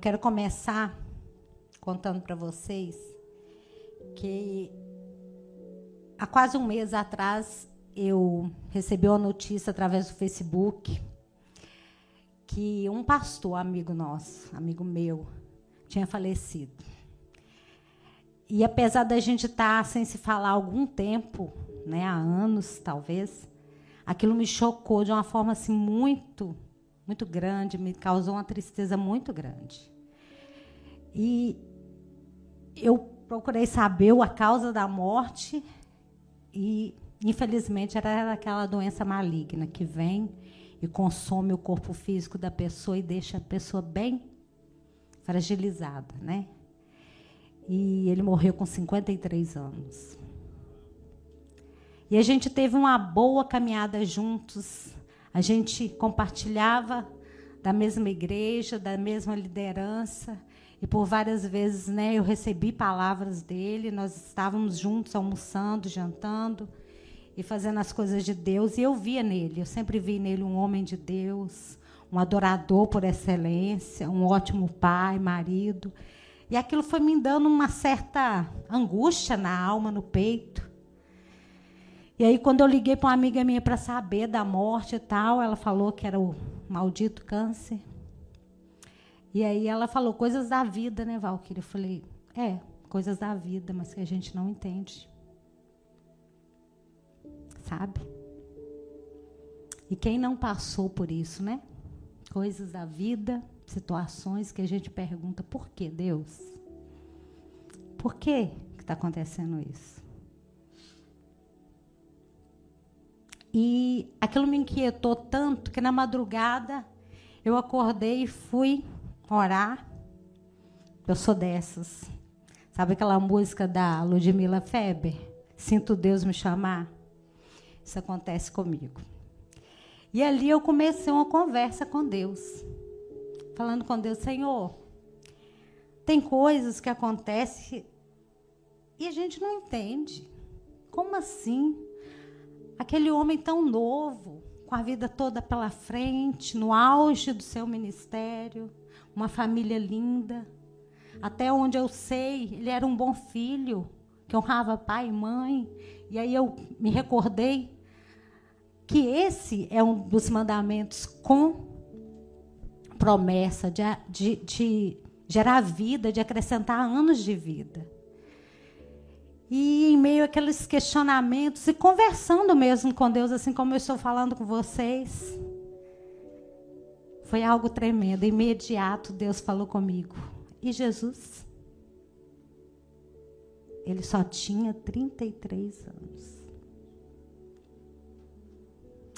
quero começar contando para vocês que há quase um mês atrás eu recebi uma notícia através do Facebook que um pastor, amigo nosso, amigo meu, tinha falecido. E apesar da gente estar tá sem se falar há algum tempo, né, há anos talvez, aquilo me chocou de uma forma assim muito, muito grande, me causou uma tristeza muito grande. E eu procurei saber a causa da morte e infelizmente era aquela doença maligna que vem e consome o corpo físico da pessoa e deixa a pessoa bem fragilizada, né? E ele morreu com 53 anos. E a gente teve uma boa caminhada juntos. A gente compartilhava da mesma igreja, da mesma liderança. E por várias vezes, né, eu recebi palavras dele, nós estávamos juntos almoçando, jantando e fazendo as coisas de Deus, e eu via nele, eu sempre vi nele um homem de Deus, um adorador por excelência, um ótimo pai, marido. E aquilo foi me dando uma certa angústia na alma, no peito. E aí, quando eu liguei para uma amiga minha para saber da morte e tal, ela falou que era o maldito câncer. E aí ela falou coisas da vida, né, Valquíria? Eu falei, é, coisas da vida, mas que a gente não entende. Sabe? E quem não passou por isso, né? Coisas da vida, situações que a gente pergunta, por que Deus? Por que está acontecendo isso? E aquilo me inquietou tanto que na madrugada eu acordei e fui orar. Eu sou dessas. Sabe aquela música da Ludmila Feber? Sinto Deus me chamar. Isso acontece comigo. E ali eu comecei uma conversa com Deus. Falando com Deus, Senhor, tem coisas que acontecem e a gente não entende. Como assim? Aquele homem tão novo, com a vida toda pela frente, no auge do seu ministério, uma família linda. Até onde eu sei, ele era um bom filho, que honrava pai e mãe. E aí eu me recordei que esse é um dos mandamentos com promessa de, de, de gerar vida, de acrescentar anos de vida. E em meio àqueles questionamentos e conversando mesmo com Deus, assim como eu estou falando com vocês, foi algo tremendo. Imediato Deus falou comigo. E Jesus? Ele só tinha 33 anos.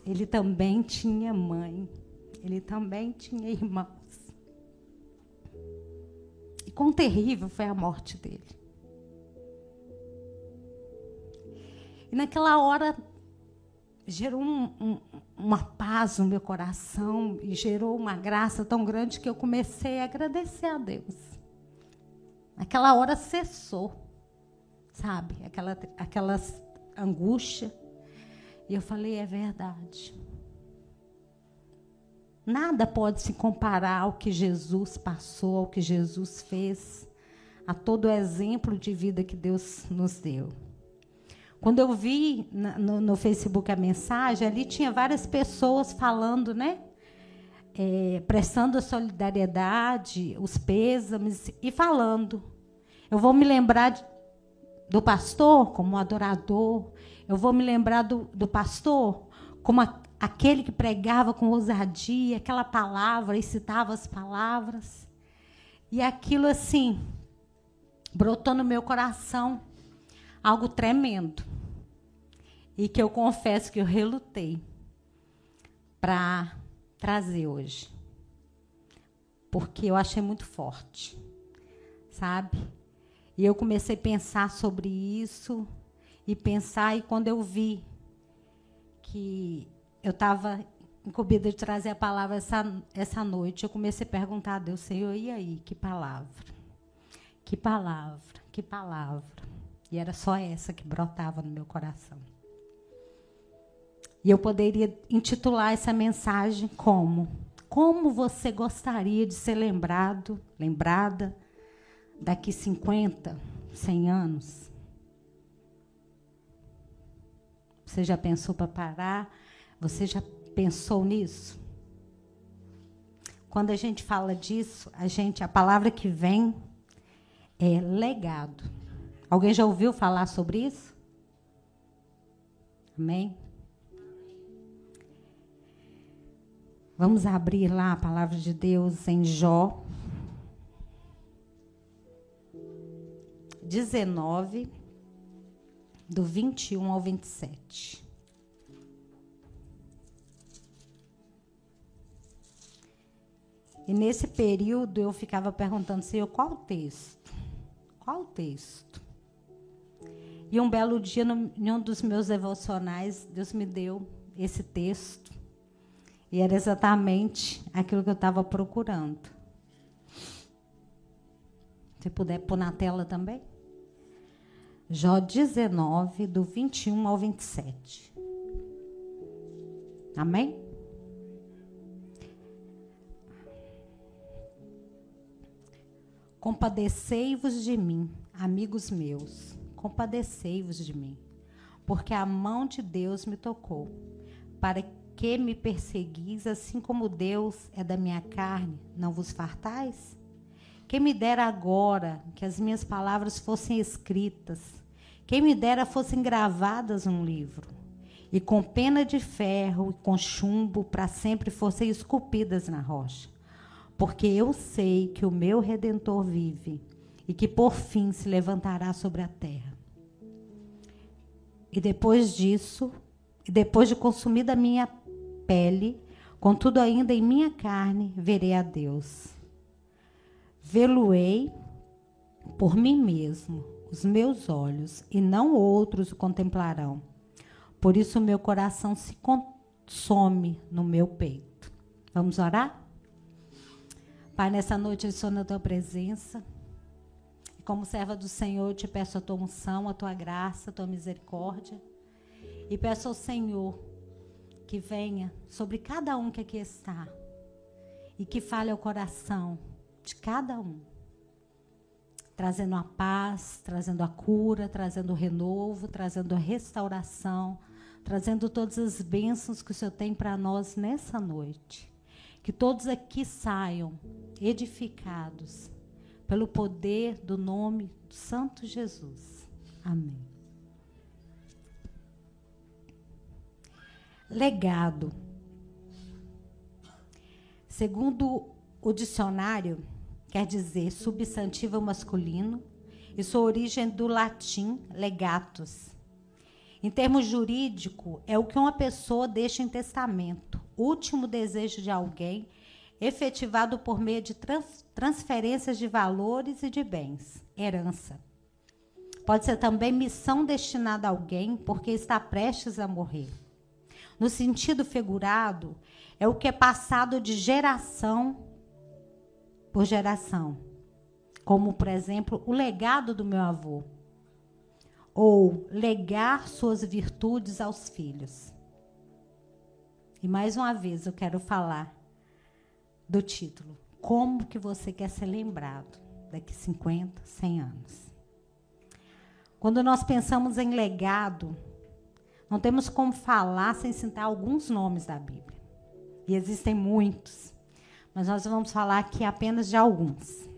Ele também tinha mãe. Ele também tinha irmãos. E quão terrível foi a morte dele. E naquela hora gerou um, um, uma paz no meu coração e gerou uma graça tão grande que eu comecei a agradecer a Deus. Aquela hora cessou, sabe? Aquela, aquela angústia. E eu falei: é verdade. Nada pode se comparar ao que Jesus passou, ao que Jesus fez, a todo o exemplo de vida que Deus nos deu. Quando eu vi no, no, Facebook a mensagem, ali tinha várias pessoas falando, né? É, prestando a solidariedade, os pêsames e falando. Eu vou me lembrar de, do pastor como adorador. Eu vou me lembrar do, do pastor como a, aquele que pregava com ousadia, aquela palavra e citava as palavras. E aquilo assim brotou no meu coração algo tremendo. E que eu confesso que eu relutei para trazer hoje. Porque eu achei muito forte. Sabe? E eu comecei a pensar sobre isso e pensar e quando eu vi que eu estava incumbida de trazer a palavra essa, essa noite, eu comecei a perguntar a Deus, Senhor, e aí, que palavra? Que palavra? Que palavra? E era só essa que brotava no meu coração. E eu poderia intitular essa mensagem como como você gostaria de ser lembrado, lembrada daqui 50, 100 anos? Você já pensou para parar? Você já pensou nisso? Quando a gente fala disso, a gente a palavra que vem é legado. Alguém já ouviu falar sobre isso? Amém? Vamos abrir lá a palavra de Deus em Jó 19, do 21 ao 27. E nesse período eu ficava perguntando, Senhor, qual o texto? Qual o texto? E um belo dia, em um dos meus devocionais, Deus me deu esse texto. E era exatamente aquilo que eu estava procurando. Se puder pôr na tela também. Jó 19, do 21 ao 27. Amém? Compadecei-vos de mim, amigos meus, compadecei-vos de mim, porque a mão de Deus me tocou, para que me perseguis, assim como Deus é da minha carne, não vos fartais? Quem me dera agora que as minhas palavras fossem escritas, quem me dera fossem gravadas num livro, e com pena de ferro e com chumbo para sempre fossem esculpidas na rocha. Porque eu sei que o meu redentor vive e que por fim se levantará sobre a terra. E depois disso, e depois de consumida a minha pele, contudo ainda em minha carne, verei a Deus. Vê-lo-ei por mim mesmo os meus olhos, e não outros o contemplarão. Por isso meu coração se consome no meu peito. Vamos orar? Pai, nessa noite eu estou na tua presença. Como serva do Senhor, eu te peço a tua unção, a tua graça, a tua misericórdia. E peço ao Senhor que venha sobre cada um que aqui está e que fale ao coração de cada um trazendo a paz, trazendo a cura, trazendo o renovo, trazendo a restauração, trazendo todas as bênçãos que o Senhor tem para nós nessa noite. Que todos aqui saiam edificados pelo poder do nome do Santo Jesus. Amém. Legado. Segundo o dicionário, quer dizer substantivo masculino, e sua origem do latim legatus. Em termos jurídico, é o que uma pessoa deixa em testamento, último desejo de alguém, efetivado por meio de trans transferências de valores e de bens, herança. Pode ser também missão destinada a alguém porque está prestes a morrer. No sentido figurado, é o que é passado de geração por geração. Como, por exemplo, o legado do meu avô. Ou legar suas virtudes aos filhos. E mais uma vez eu quero falar do título. Como que você quer ser lembrado daqui 50, 100 anos? Quando nós pensamos em legado, não temos como falar sem citar alguns nomes da Bíblia. E existem muitos mas nós vamos falar aqui apenas de alguns.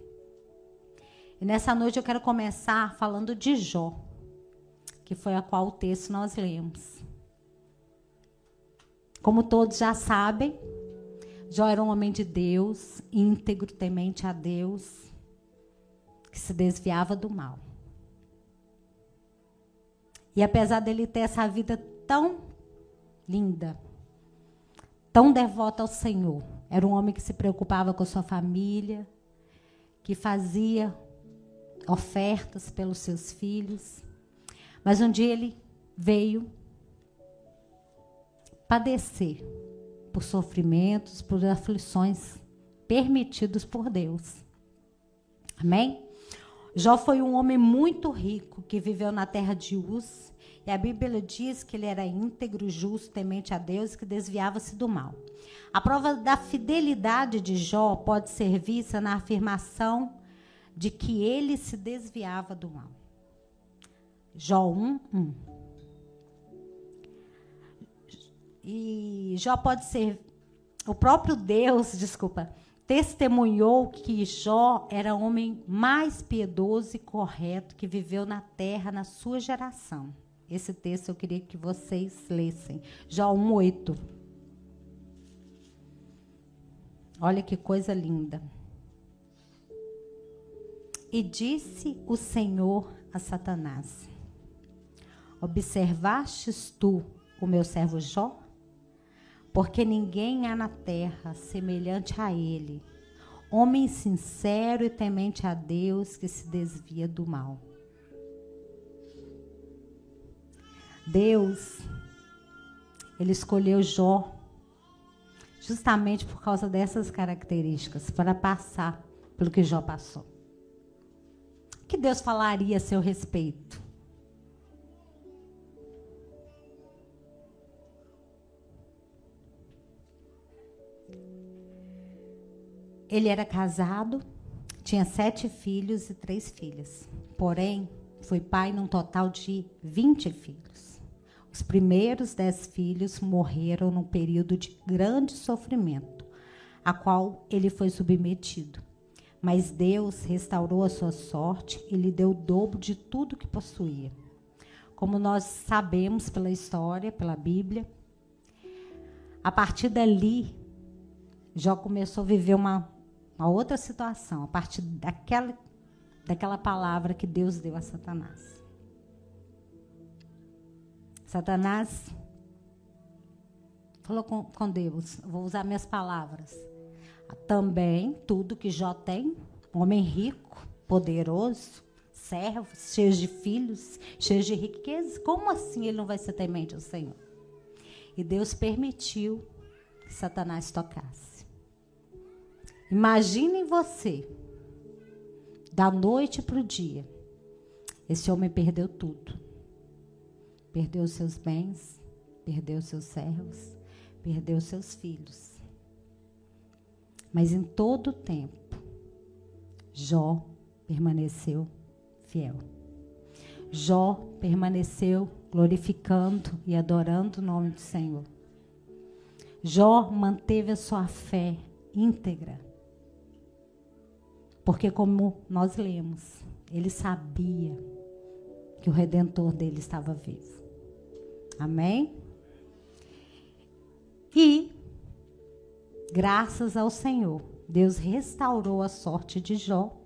E nessa noite eu quero começar falando de Jó, que foi a qual o texto nós lemos. Como todos já sabem, Jó era um homem de Deus, íntegro, temente a Deus, que se desviava do mal. E apesar dele ter essa vida tão linda, tão devota ao Senhor, era um homem que se preocupava com sua família, que fazia ofertas pelos seus filhos. Mas um dia ele veio padecer por sofrimentos, por aflições permitidos por Deus. Amém? Jó foi um homem muito rico que viveu na terra de Uz. E a Bíblia diz que ele era íntegro, justo, temente a Deus que desviava-se do mal. A prova da fidelidade de Jó pode ser vista na afirmação de que ele se desviava do mal. Jó 1, 1. E Jó pode ser. O próprio Deus, desculpa, testemunhou que Jó era o homem mais piedoso e correto que viveu na terra na sua geração. Esse texto eu queria que vocês lessem. Jó 1:8. Olha que coisa linda. E disse o Senhor a Satanás: Observastes tu o meu servo Jó? Porque ninguém há na terra semelhante a ele, homem sincero e temente a Deus que se desvia do mal. Deus, ele escolheu Jó justamente por causa dessas características, para passar pelo que Jó passou. O que Deus falaria a seu respeito? Ele era casado, tinha sete filhos e três filhas. Porém, foi pai num total de 20 filhos. Os primeiros dez filhos morreram num período de grande sofrimento, a qual ele foi submetido. Mas Deus restaurou a sua sorte e lhe deu o dobro de tudo que possuía. Como nós sabemos pela história, pela Bíblia, a partir dali, Jó começou a viver uma uma outra situação, a partir daquela, daquela palavra que Deus deu a Satanás. Satanás falou com, com Deus, vou usar minhas palavras. Também tudo que Jó tem, homem rico, poderoso, servos, cheios de filhos, cheios de riquezas, como assim ele não vai ser temente ao Senhor? E Deus permitiu que Satanás tocasse. Imaginem você, da noite para o dia, esse homem perdeu tudo. Perdeu seus bens, perdeu seus servos, perdeu seus filhos. Mas em todo o tempo, Jó permaneceu fiel. Jó permaneceu glorificando e adorando o nome do Senhor. Jó manteve a sua fé íntegra. Porque, como nós lemos, ele sabia que o redentor dele estava vivo. Amém? E, graças ao Senhor, Deus restaurou a sorte de Jó.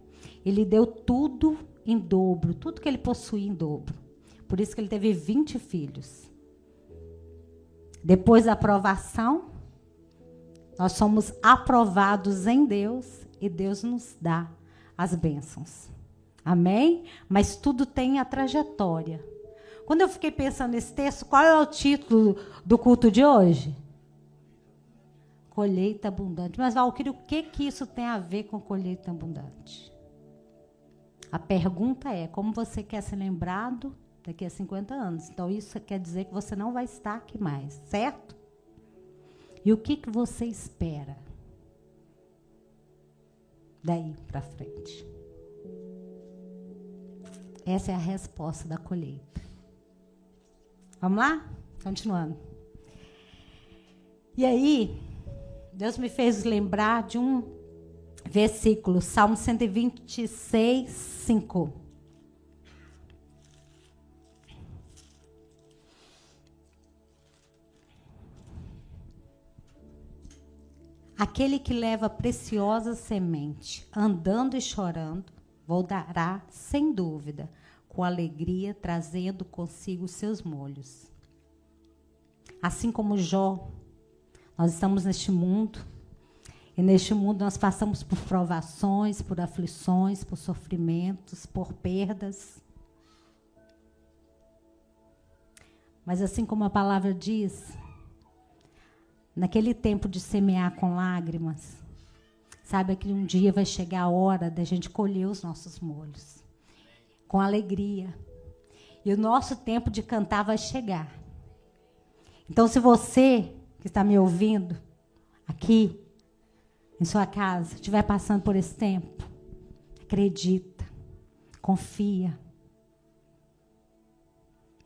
Ele deu tudo em dobro, tudo que ele possuía em dobro. Por isso que ele teve 20 filhos. Depois da aprovação, nós somos aprovados em Deus e Deus nos dá as bênçãos. Amém? Mas tudo tem a trajetória. Quando eu fiquei pensando nesse texto, qual é o título do culto de hoje? Colheita abundante. Mas, Valquírio, o que, que isso tem a ver com colheita abundante? A pergunta é: como você quer ser lembrado daqui a 50 anos? Então, isso quer dizer que você não vai estar aqui mais, certo? E o que, que você espera? Daí para frente? Essa é a resposta da colheita. Vamos lá? Continuando. E aí, Deus me fez lembrar de um versículo, Salmo 126, 5. Aquele que leva preciosa semente, andando e chorando, voltará sem dúvida, com alegria, trazendo consigo seus molhos. Assim como Jó, nós estamos neste mundo, e neste mundo nós passamos por provações, por aflições, por sofrimentos, por perdas. Mas assim como a palavra diz, naquele tempo de semear com lágrimas, sabe que um dia vai chegar a hora da gente colher os nossos molhos. com alegria. E o nosso tempo de cantar vai chegar. Então, se você que está me ouvindo aqui, em sua casa, estiver passando por esse tempo, acredita, confia.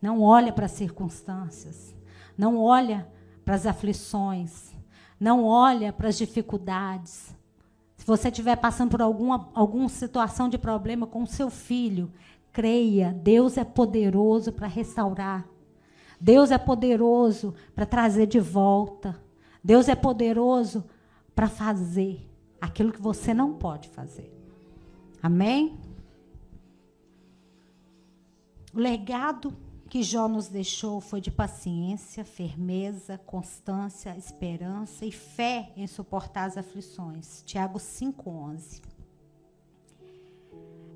Não olha para as circunstâncias, não olha para as aflições, não olha para as dificuldades. Se você estiver passando por alguma, alguma situação de problema com seu filho, creia, Deus é poderoso para restaurar. Deus é poderoso para trazer de volta. Deus é poderoso para fazer aquilo que você não pode fazer. Amém? O legado que Jó nos deixou foi de paciência, firmeza, constância, esperança e fé em suportar as aflições. Tiago 5:11.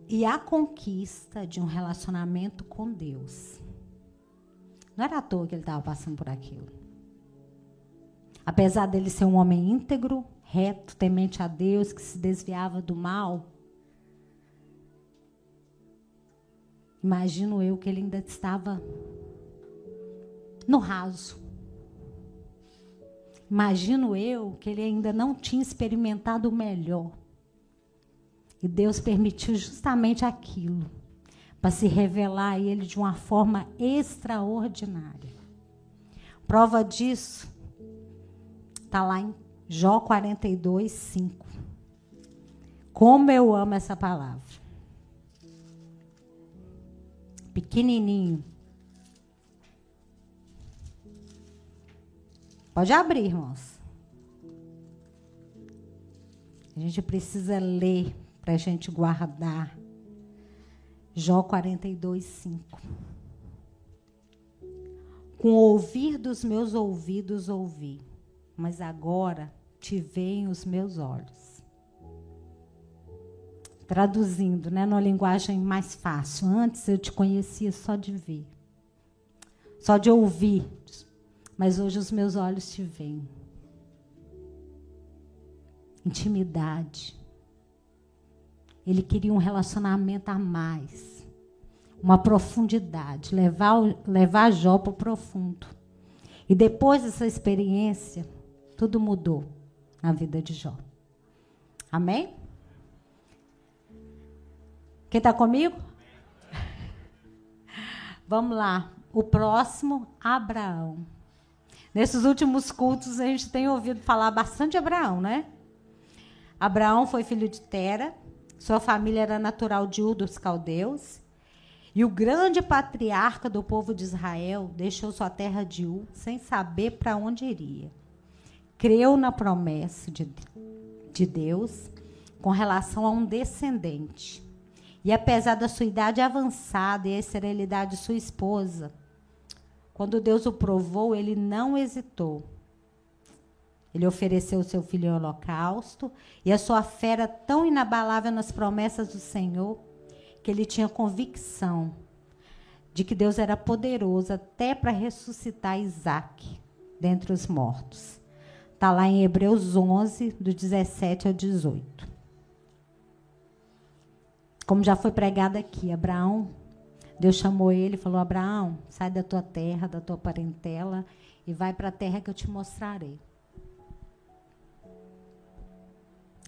E a conquista de um relacionamento com Deus. Não era à toa que ele estava passando por aquilo. Apesar dele ser um homem íntegro, reto, temente a Deus, que se desviava do mal, Imagino eu que ele ainda estava no raso. Imagino eu que ele ainda não tinha experimentado o melhor. E Deus permitiu justamente aquilo para se revelar a ele de uma forma extraordinária. Prova disso está lá em Jó 42, 5. Como eu amo essa palavra pequenininho. Pode abrir, irmãos. A gente precisa ler para a gente guardar. Jó 42, 5. Com o ouvir dos meus ouvidos ouvi, mas agora te veem os meus olhos traduzindo, né, numa linguagem mais fácil. Antes eu te conhecia só de ver, só de ouvir, mas hoje os meus olhos te veem. Intimidade. Ele queria um relacionamento a mais, uma profundidade, levar, levar Jó para o profundo. E depois dessa experiência, tudo mudou na vida de Jó. Amém? Quem está comigo? Vamos lá. O próximo, Abraão. Nesses últimos cultos, a gente tem ouvido falar bastante de Abraão, né? Abraão foi filho de Tera, sua família era natural de Ur dos caldeus, e o grande patriarca do povo de Israel deixou sua terra de Ur sem saber para onde iria. Creu na promessa de, de Deus com relação a um descendente. E apesar da sua idade avançada e a esterilidade de sua esposa, quando Deus o provou, ele não hesitou. Ele ofereceu o seu filho em holocausto, e a sua fé era tão inabalável nas promessas do Senhor, que ele tinha convicção de que Deus era poderoso até para ressuscitar Isaac dentre os mortos. Está lá em Hebreus 11, do 17 ao 18 como já foi pregado aqui, Abraão, Deus chamou ele e falou: Abraão, sai da tua terra, da tua parentela e vai para a terra que eu te mostrarei.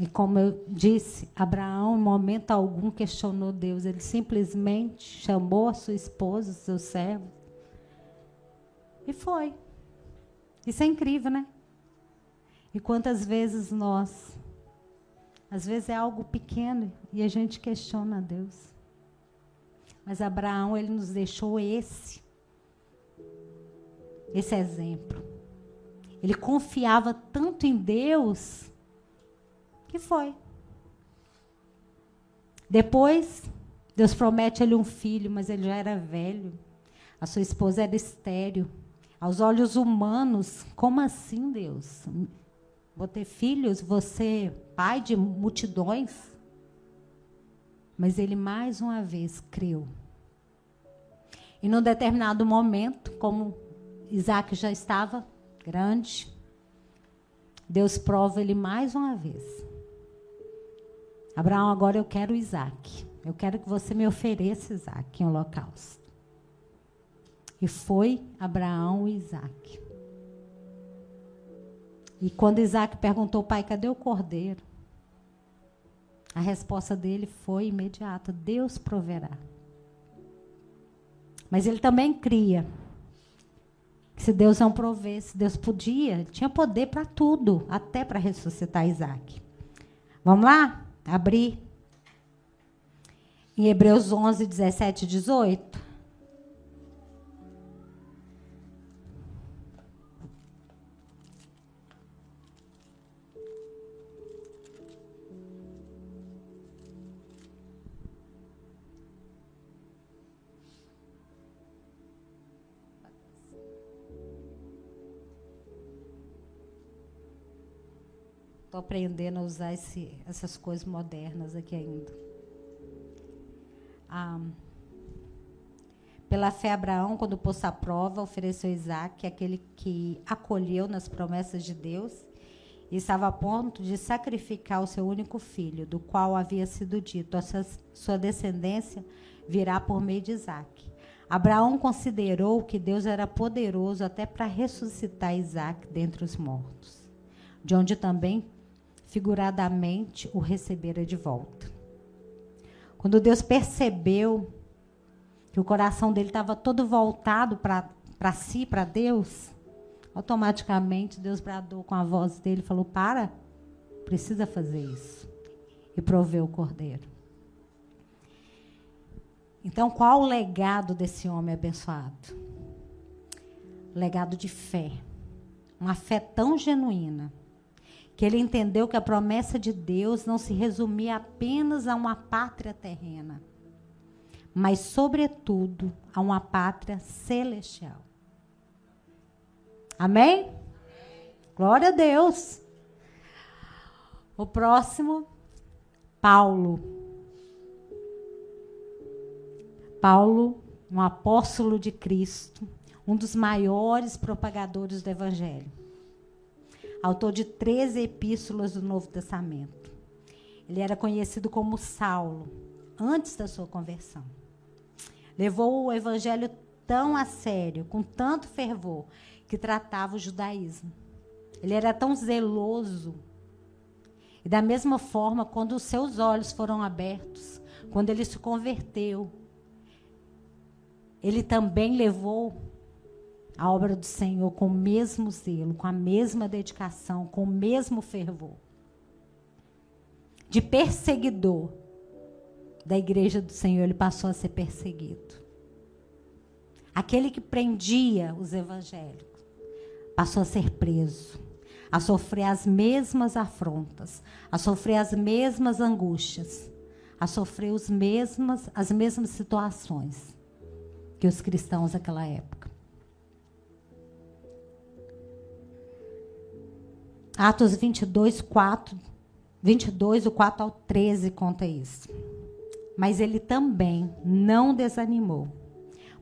E como eu disse, Abraão, em momento algum, questionou Deus. Ele simplesmente chamou a sua esposa, seu servo, e foi. Isso é incrível, né? E quantas vezes nós às vezes é algo pequeno e a gente questiona a Deus. Mas Abraão, ele nos deixou esse esse exemplo. Ele confiava tanto em Deus que foi. Depois, Deus promete a ele um filho, mas ele já era velho. A sua esposa era estéril. Aos olhos humanos, como assim, Deus? Vou ter filhos, você pai de multidões. Mas ele mais uma vez creu. E num determinado momento, como Isaac já estava grande, Deus prova ele mais uma vez. Abraão, agora eu quero Isaac. Eu quero que você me ofereça Isaac em holocausto. E foi Abraão e Isaac. E quando Isaac perguntou, pai, cadê o cordeiro? A resposta dele foi imediata: Deus proverá. Mas ele também cria que se Deus não provesse, Deus podia, ele tinha poder para tudo, até para ressuscitar Isaac. Vamos lá? Abrir. Em Hebreus 11, 17 e 18. Estou aprendendo a usar esse, essas coisas modernas aqui ainda. Ah, pela fé, Abraão, quando pôs a prova, ofereceu Isaac, aquele que acolheu nas promessas de Deus, e estava a ponto de sacrificar o seu único filho, do qual havia sido dito: a sua, sua descendência virá por meio de Isaac. Abraão considerou que Deus era poderoso até para ressuscitar Isaac dentre os mortos, de onde também figuradamente o recebera de volta. Quando Deus percebeu que o coração dele estava todo voltado para si, para Deus, automaticamente Deus bradou com a voz dele falou: Para, precisa fazer isso. E proveu o cordeiro. Então, qual o legado desse homem abençoado? Legado de fé. Uma fé tão genuína que ele entendeu que a promessa de Deus não se resumia apenas a uma pátria terrena, mas, sobretudo, a uma pátria celestial. Amém? Amém? Glória a Deus. O próximo, Paulo. Paulo, um apóstolo de Cristo, um dos maiores propagadores do Evangelho autor de 13 epístolas do Novo Testamento. Ele era conhecido como Saulo, antes da sua conversão. Levou o evangelho tão a sério, com tanto fervor, que tratava o judaísmo. Ele era tão zeloso. E da mesma forma, quando os seus olhos foram abertos, quando ele se converteu, ele também levou a obra do Senhor com o mesmo zelo, com a mesma dedicação, com o mesmo fervor. De perseguidor da igreja do Senhor, ele passou a ser perseguido. Aquele que prendia os evangélicos passou a ser preso, a sofrer as mesmas afrontas, a sofrer as mesmas angústias, a sofrer os mesmas, as mesmas situações que os cristãos daquela época. Atos 22, 4, 22, o 4 ao 13 conta isso. Mas ele também não desanimou,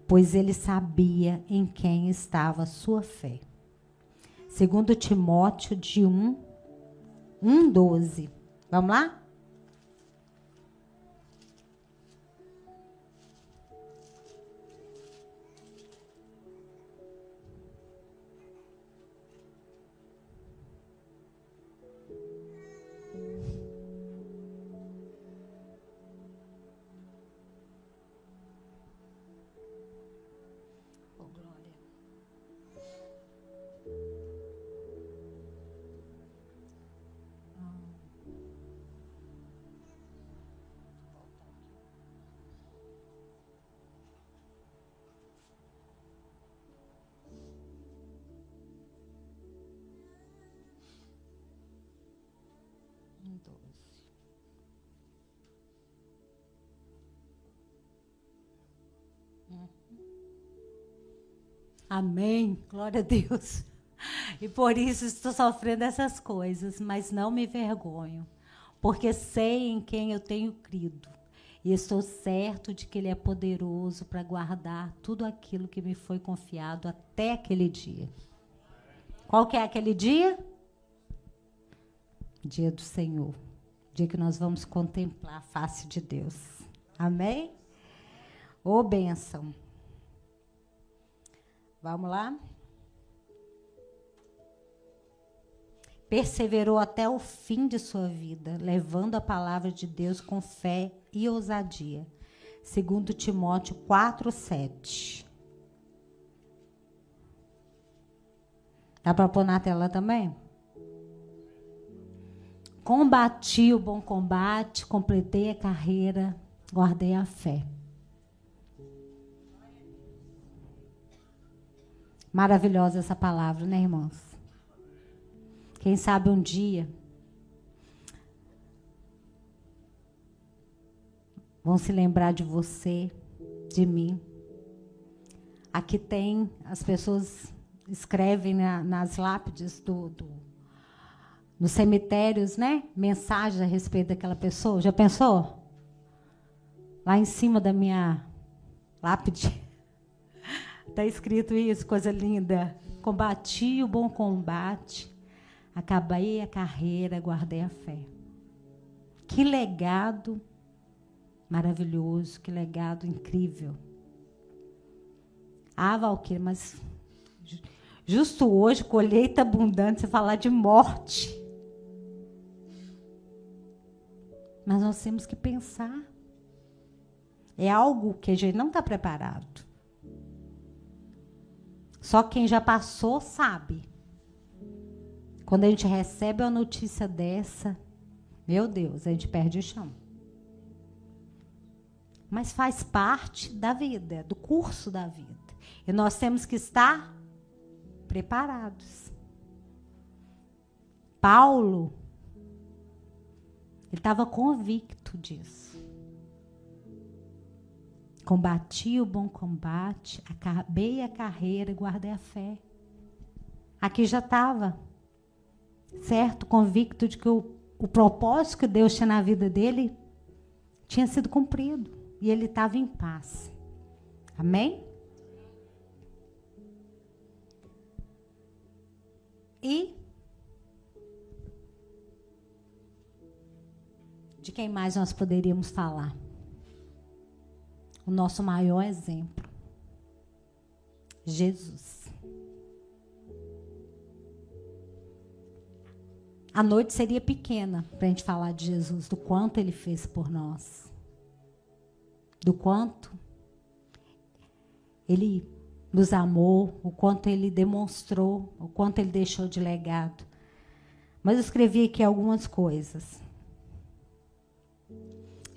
pois ele sabia em quem estava sua fé. Segundo Timóteo de 1, 1, 12. Vamos lá? Amém. Glória a Deus. E por isso estou sofrendo essas coisas, mas não me vergonho, porque sei em quem eu tenho crido. E estou certo de que Ele é poderoso para guardar tudo aquilo que me foi confiado até aquele dia. Qual que é aquele dia? Dia do Senhor. Dia que nós vamos contemplar a face de Deus. Amém? Ô, bênção. Vamos lá? Perseverou até o fim de sua vida, levando a palavra de Deus com fé e ousadia. Segundo Timóteo 4, 7. Dá para pôr na tela também? Combati o bom combate, completei a carreira, guardei a fé. Maravilhosa essa palavra, né, irmãos? Quem sabe um dia vão se lembrar de você, de mim. Aqui tem, as pessoas escrevem na, nas lápides do, do, nos cemitérios, né? Mensagens a respeito daquela pessoa. Já pensou? Lá em cima da minha lápide está escrito isso, coisa linda. Combati o bom combate, acabei a carreira, guardei a fé. Que legado maravilhoso, que legado incrível. Ah, Valquíria, mas justo hoje, colheita abundante, você falar de morte. Mas nós temos que pensar. É algo que a gente não está preparado. Só quem já passou sabe. Quando a gente recebe uma notícia dessa, meu Deus, a gente perde o chão. Mas faz parte da vida, do curso da vida. E nós temos que estar preparados. Paulo, ele estava convicto disso. Combati o bom combate, acabei a carreira e guardei a fé. Aqui já estava, certo? Convicto de que o, o propósito que Deus tinha na vida dele tinha sido cumprido. E ele estava em paz. Amém? E de quem mais nós poderíamos falar? o nosso maior exemplo. Jesus. A noite seria pequena para a gente falar de Jesus, do quanto ele fez por nós, do quanto ele nos amou, o quanto ele demonstrou, o quanto ele deixou de legado. Mas eu escrevi aqui algumas coisas.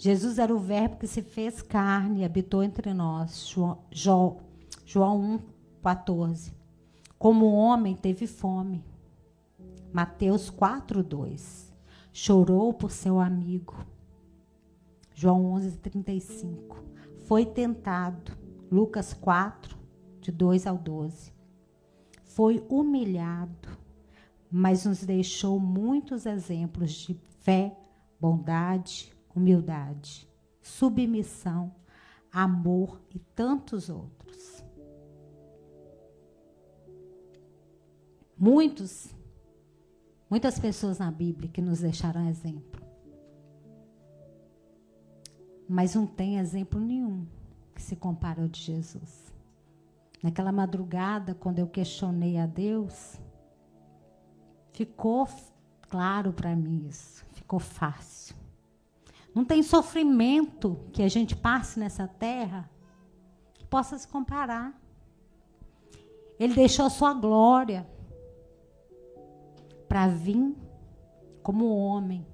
Jesus era o Verbo que se fez carne e habitou entre nós. João, João, João 1, 14. Como homem teve fome. Mateus 4, 2. Chorou por seu amigo. João 11, 35. Foi tentado. Lucas 4, de 2 ao 12. Foi humilhado, mas nos deixou muitos exemplos de fé, bondade, humildade, submissão, amor e tantos outros. Muitos, muitas pessoas na Bíblia que nos deixaram exemplo. Mas não tem exemplo nenhum que se compara ao de Jesus. Naquela madrugada, quando eu questionei a Deus, ficou claro para mim isso, ficou fácil. Não tem sofrimento que a gente passe nessa terra que possa se comparar. Ele deixou a sua glória para vir como homem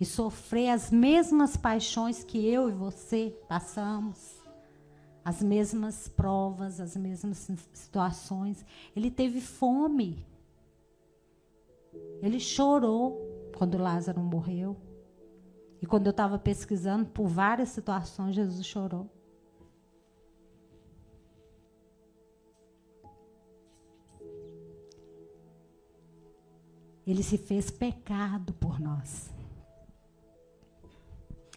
e sofrer as mesmas paixões que eu e você passamos, as mesmas provas, as mesmas situações. Ele teve fome. Ele chorou quando Lázaro morreu. E quando eu estava pesquisando por várias situações, Jesus chorou. Ele se fez pecado por nós.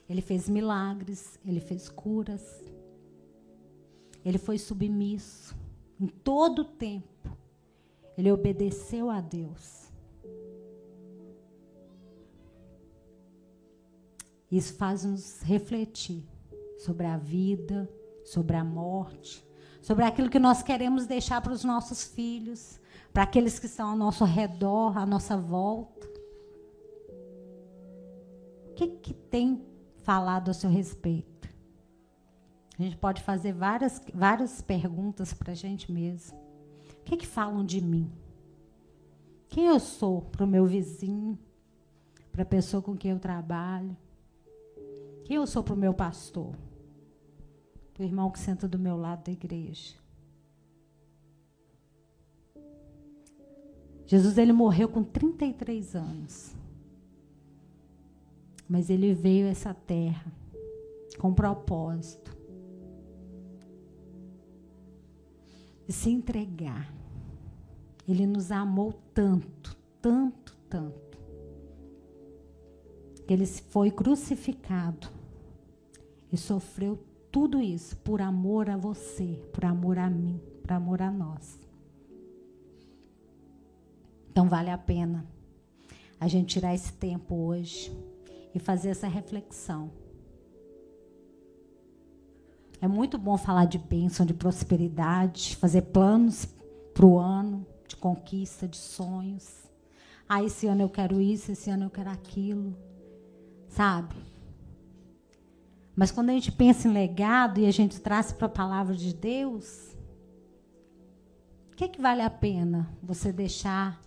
Ele fez milagres, ele fez curas. Ele foi submisso em todo o tempo. Ele obedeceu a Deus. Isso faz nos refletir sobre a vida, sobre a morte, sobre aquilo que nós queremos deixar para os nossos filhos, para aqueles que estão ao nosso redor, à nossa volta. O que, que tem falado a seu respeito? A gente pode fazer várias, várias perguntas para a gente mesmo. O que, que falam de mim? Quem eu sou para o meu vizinho, para a pessoa com quem eu trabalho? Quem eu sou para o meu pastor? Para o irmão que senta do meu lado da igreja? Jesus ele morreu com 33 anos. Mas ele veio a essa terra com propósito de se entregar. Ele nos amou tanto, tanto, tanto, que ele foi crucificado e sofreu tudo isso por amor a você, por amor a mim, por amor a nós. Então vale a pena a gente tirar esse tempo hoje e fazer essa reflexão. É muito bom falar de bênção, de prosperidade, fazer planos para o ano, de conquista, de sonhos. Ah, esse ano eu quero isso, esse ano eu quero aquilo. Sabe? Mas quando a gente pensa em legado e a gente traz para a palavra de Deus, o que, é que vale a pena você deixar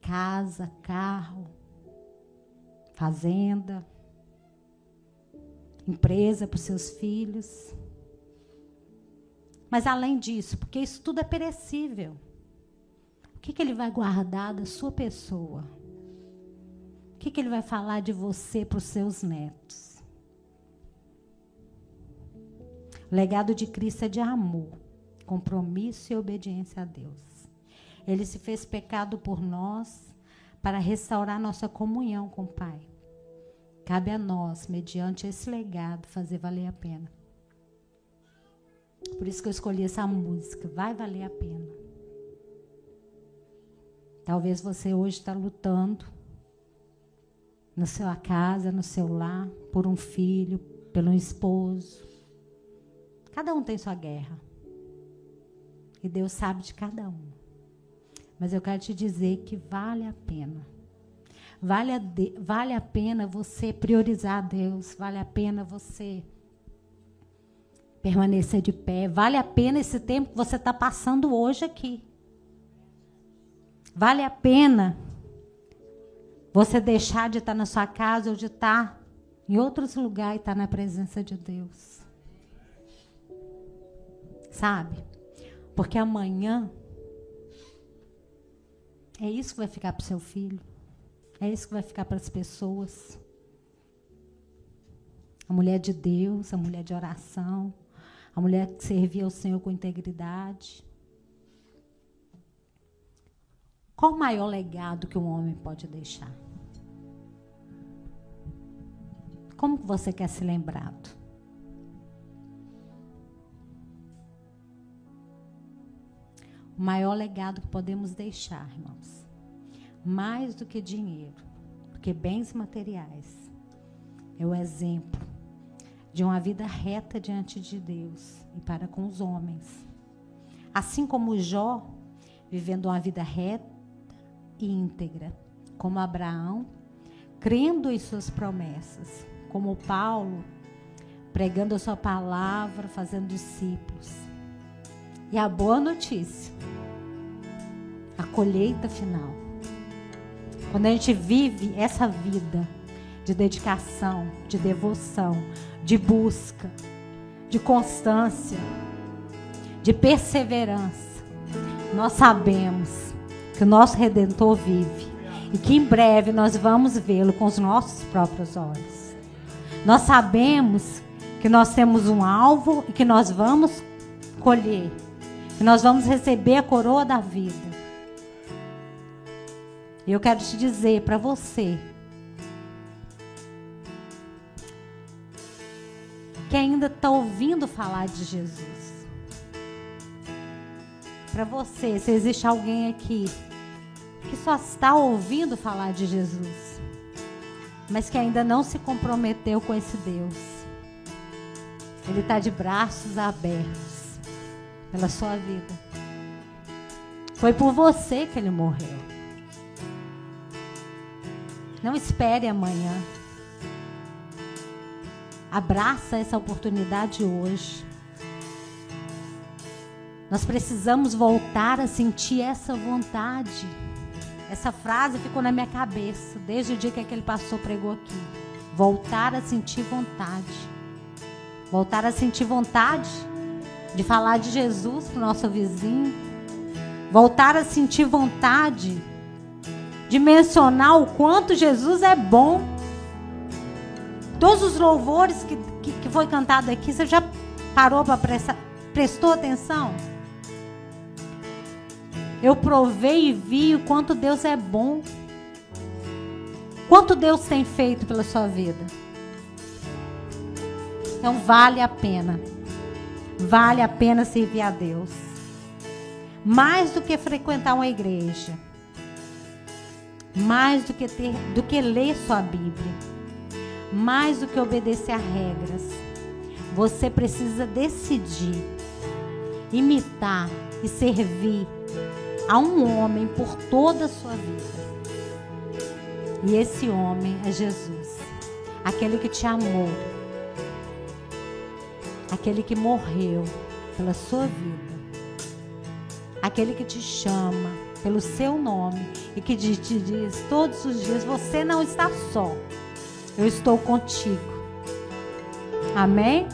casa, carro, fazenda, empresa para os seus filhos? Mas além disso, porque isso tudo é perecível, o que, que ele vai guardar da sua pessoa? O que, que ele vai falar de você para os seus netos? O legado de Cristo é de amor, compromisso e obediência a Deus. Ele se fez pecado por nós para restaurar nossa comunhão com o Pai. Cabe a nós, mediante esse legado, fazer valer a pena. Por isso que eu escolhi essa música. Vai valer a pena. Talvez você hoje está lutando na sua casa, no seu lar, por um filho, pelo esposo, Cada um tem sua guerra. E Deus sabe de cada um. Mas eu quero te dizer que vale a pena. Vale a, de, vale a pena você priorizar Deus. Vale a pena você permanecer de pé. Vale a pena esse tempo que você está passando hoje aqui. Vale a pena você deixar de estar na sua casa ou de estar em outros lugares e estar na presença de Deus sabe? Porque amanhã é isso que vai ficar para o seu filho. É isso que vai ficar para as pessoas. A mulher de Deus, a mulher de oração, a mulher que servia ao Senhor com integridade. Qual o maior legado que um homem pode deixar? Como você quer ser lembrado? O maior legado que podemos deixar, irmãos. Mais do que dinheiro, do que bens materiais. É o exemplo de uma vida reta diante de Deus e para com os homens. Assim como Jó, vivendo uma vida reta e íntegra, como Abraão, crendo em suas promessas, como Paulo, pregando a sua palavra, fazendo discípulos e a boa notícia, a colheita final. Quando a gente vive essa vida de dedicação, de devoção, de busca, de constância, de perseverança, nós sabemos que o nosso redentor vive e que em breve nós vamos vê-lo com os nossos próprios olhos. Nós sabemos que nós temos um alvo e que nós vamos colher e nós vamos receber a coroa da vida. E eu quero te dizer para você que ainda está ouvindo falar de Jesus. Para você, se existe alguém aqui que só está ouvindo falar de Jesus, mas que ainda não se comprometeu com esse Deus. Ele está de braços abertos pela sua vida. Foi por você que ele morreu. Não espere amanhã. Abraça essa oportunidade hoje. Nós precisamos voltar a sentir essa vontade. Essa frase ficou na minha cabeça desde o dia que aquele pastor pregou aqui. Voltar a sentir vontade. Voltar a sentir vontade de falar de Jesus para o nosso vizinho. Voltar a sentir vontade de mencionar o quanto Jesus é bom. Todos os louvores que, que, que foi cantado aqui, você já parou para prestar, prestou atenção? Eu provei e vi o quanto Deus é bom. Quanto Deus tem feito pela sua vida. Então vale a pena. Vale a pena servir a Deus. Mais do que frequentar uma igreja. Mais do que ter, do que ler sua Bíblia. Mais do que obedecer a regras. Você precisa decidir imitar e servir a um homem por toda a sua vida. E esse homem é Jesus, aquele que te amou, aquele que morreu pela sua vida, aquele que te chama pelo seu nome e que te diz todos os dias: Você não está só, eu estou contigo. Amém?